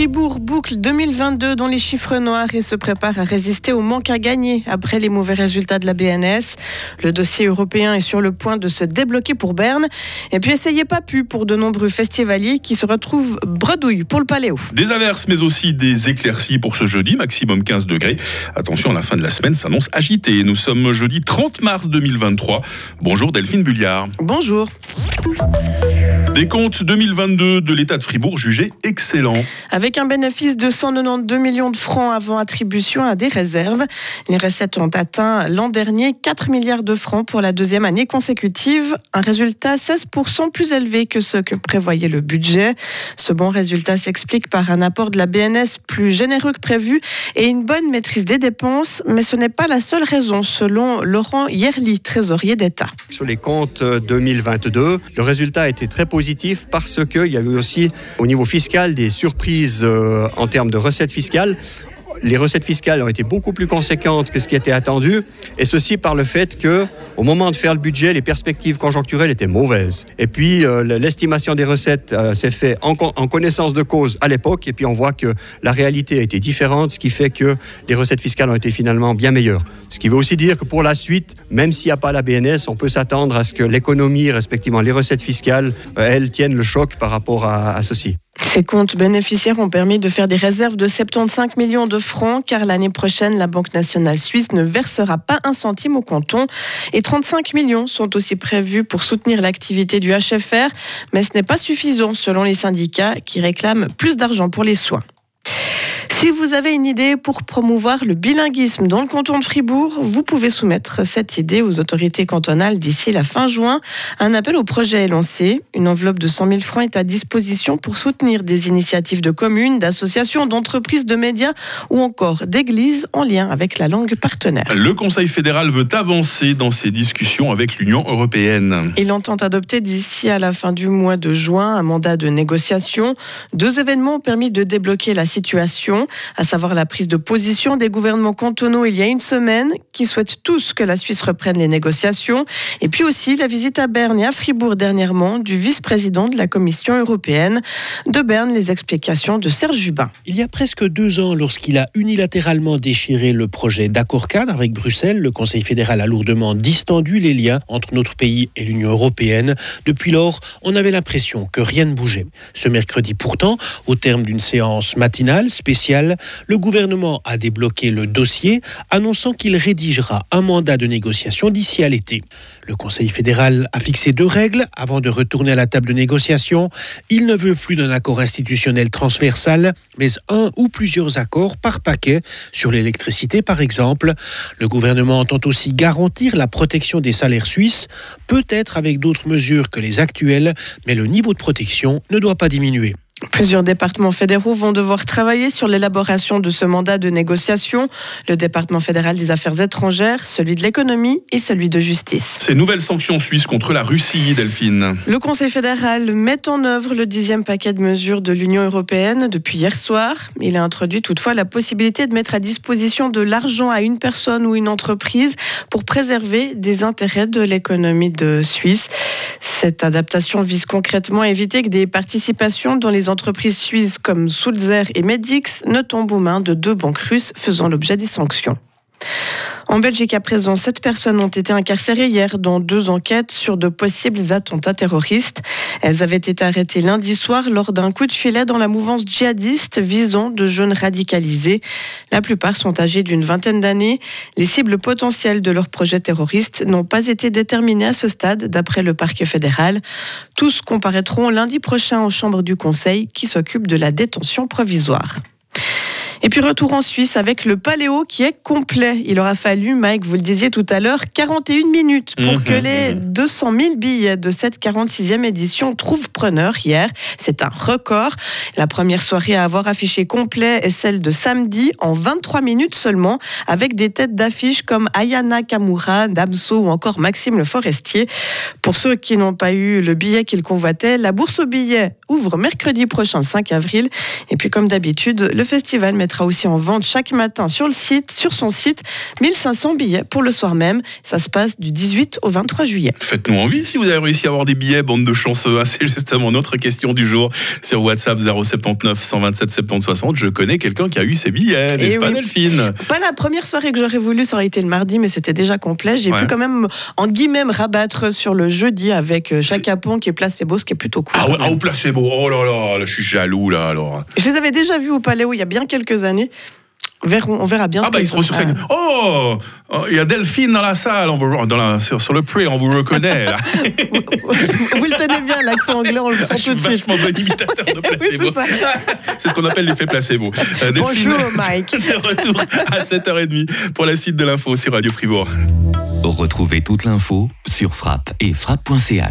Fribourg boucle 2022 dans les chiffres noirs et se prépare à résister au manque à gagner après les mauvais résultats de la BNS. Le dossier européen est sur le point de se débloquer pour Berne. Et puis essayez pas pu pour de nombreux festivaliers qui se retrouvent bredouilles pour le paléo. Des averses mais aussi des éclaircies pour ce jeudi, maximum 15 degrés. Attention, la fin de la semaine s'annonce agitée. Nous sommes jeudi 30 mars 2023. Bonjour Delphine Bulliard. Bonjour. Des comptes 2022 de l'État de Fribourg jugés excellents. Avec un bénéfice de 192 millions de francs avant attribution à des réserves, les recettes ont atteint l'an dernier 4 milliards de francs pour la deuxième année consécutive, un résultat 16% plus élevé que ce que prévoyait le budget. Ce bon résultat s'explique par un apport de la BNS plus généreux que prévu et une bonne maîtrise des dépenses, mais ce n'est pas la seule raison selon Laurent Yerli, trésorier d'État. Sur les comptes 2022, le résultat a été très positif parce qu'il y a eu aussi au niveau fiscal des surprises euh, en termes de recettes fiscales les recettes fiscales ont été beaucoup plus conséquentes que ce qui était attendu, et ceci par le fait que, au moment de faire le budget, les perspectives conjoncturelles étaient mauvaises. Et puis, euh, l'estimation des recettes euh, s'est faite en, connaissance de cause à l'époque, et puis on voit que la réalité a été différente, ce qui fait que les recettes fiscales ont été finalement bien meilleures. Ce qui veut aussi dire que pour la suite, même s'il n'y a pas la BNS, on peut s'attendre à ce que l'économie, respectivement les recettes fiscales, euh, elles tiennent le choc par rapport à ceci. Ces comptes bénéficiaires ont permis de faire des réserves de 75 millions de francs car l'année prochaine, la Banque nationale suisse ne versera pas un centime au canton et 35 millions sont aussi prévus pour soutenir l'activité du HFR, mais ce n'est pas suffisant selon les syndicats qui réclament plus d'argent pour les soins. Si vous avez une idée pour promouvoir le bilinguisme dans le canton de Fribourg, vous pouvez soumettre cette idée aux autorités cantonales d'ici la fin juin. Un appel au projet est lancé. Une enveloppe de 100 000 francs est à disposition pour soutenir des initiatives de communes, d'associations, d'entreprises, de médias ou encore d'églises en lien avec la langue partenaire. Le Conseil fédéral veut avancer dans ses discussions avec l'Union européenne. Il entend adopter d'ici à la fin du mois de juin un mandat de négociation. Deux événements ont permis de débloquer la situation à savoir la prise de position des gouvernements cantonaux il y a une semaine, qui souhaitent tous que la Suisse reprenne les négociations, et puis aussi la visite à Berne et à Fribourg dernièrement du vice-président de la Commission européenne. De Berne, les explications de Serge Jubin. Il y a presque deux ans, lorsqu'il a unilatéralement déchiré le projet d'accord cadre avec Bruxelles, le Conseil fédéral a lourdement distendu les liens entre notre pays et l'Union européenne. Depuis lors, on avait l'impression que rien ne bougeait. Ce mercredi pourtant, au terme d'une séance matinale spéciale, le gouvernement a débloqué le dossier, annonçant qu'il rédigera un mandat de négociation d'ici à l'été. Le Conseil fédéral a fixé deux règles avant de retourner à la table de négociation. Il ne veut plus d'un accord institutionnel transversal, mais un ou plusieurs accords par paquet sur l'électricité, par exemple. Le gouvernement entend aussi garantir la protection des salaires suisses, peut-être avec d'autres mesures que les actuelles, mais le niveau de protection ne doit pas diminuer. Plusieurs départements fédéraux vont devoir travailler sur l'élaboration de ce mandat de négociation. Le département fédéral des affaires étrangères, celui de l'économie et celui de justice. Ces nouvelles sanctions suisses contre la Russie, Delphine. Le Conseil fédéral met en œuvre le dixième paquet de mesures de l'Union européenne depuis hier soir. Il a introduit toutefois la possibilité de mettre à disposition de l'argent à une personne ou une entreprise pour préserver des intérêts de l'économie de Suisse. Cette adaptation vise concrètement à éviter que des participations dans les entreprises suisses comme Sulzer et Medix ne tombent aux mains de deux banques russes faisant l'objet des sanctions. En Belgique, à présent, sept personnes ont été incarcérées hier dans deux enquêtes sur de possibles attentats terroristes. Elles avaient été arrêtées lundi soir lors d'un coup de filet dans la mouvance djihadiste visant de jeunes radicalisés. La plupart sont âgés d'une vingtaine d'années. Les cibles potentielles de leurs projets terroristes n'ont pas été déterminées à ce stade, d'après le parquet fédéral. Tous comparaîtront lundi prochain aux chambres du Conseil qui s'occupe de la détention provisoire. Et puis retour en Suisse avec le Paléo qui est complet. Il aura fallu, Mike, vous le disiez tout à l'heure, 41 minutes pour mhm, que les 200 mhm. 000 billets de cette 46e édition trouvent preneur hier. C'est un record. La première soirée à avoir affiché complet est celle de samedi en 23 minutes seulement avec des têtes d'affiche comme Ayana Kamura, Damso ou encore Maxime Le Forestier. Pour ceux qui n'ont pas eu le billet qu'ils convoitaient, la bourse aux billets ouvre mercredi prochain, le 5 avril. Et puis comme d'habitude, le festival met mettra aussi en vente chaque matin sur le site, sur son site, 1500 billets pour le soir même. Ça se passe du 18 au 23 juillet. Faites-nous envie si vous avez réussi à avoir des billets, bande de chanceux. hein. C'est justement notre question du jour sur WhatsApp 079 127 70 60. Je connais quelqu'un qui a eu ses billets, n'est-ce Eh pas oui. Delphine? Pas la première soirée que j'aurais voulu, ça aurait été le mardi, mais c'était déjà complet. J'ai Ouais. pu quand même, en guillemets, me rabattre sur le jeudi avec euh, Chaka Pong qui est placebo, ce qui est plutôt cool. Ah ouais, ah, au placebo, oh là là, là, je suis jaloux là alors. Je les avais déjà vus au Paléo il y a bien quelques années. On verra, on verra bien. Ah ce bah ils seront sur ça- scène. Oh, oh, il y a Delphine dans la salle, on vous, dans la, sur, sur le pré, on vous reconnaît là. Vous le tenez bien, l'accent anglais, on le sent tout de suite. vachement bon imitateur de placebo. Oui, c'est ce qu'on appelle l'effet placebo. Euh, Bonjour Mike. de retour à 7h30 pour la suite de l'info sur Radio Fribourg. Retrouvez toute l'info sur frappe et frappe.ch.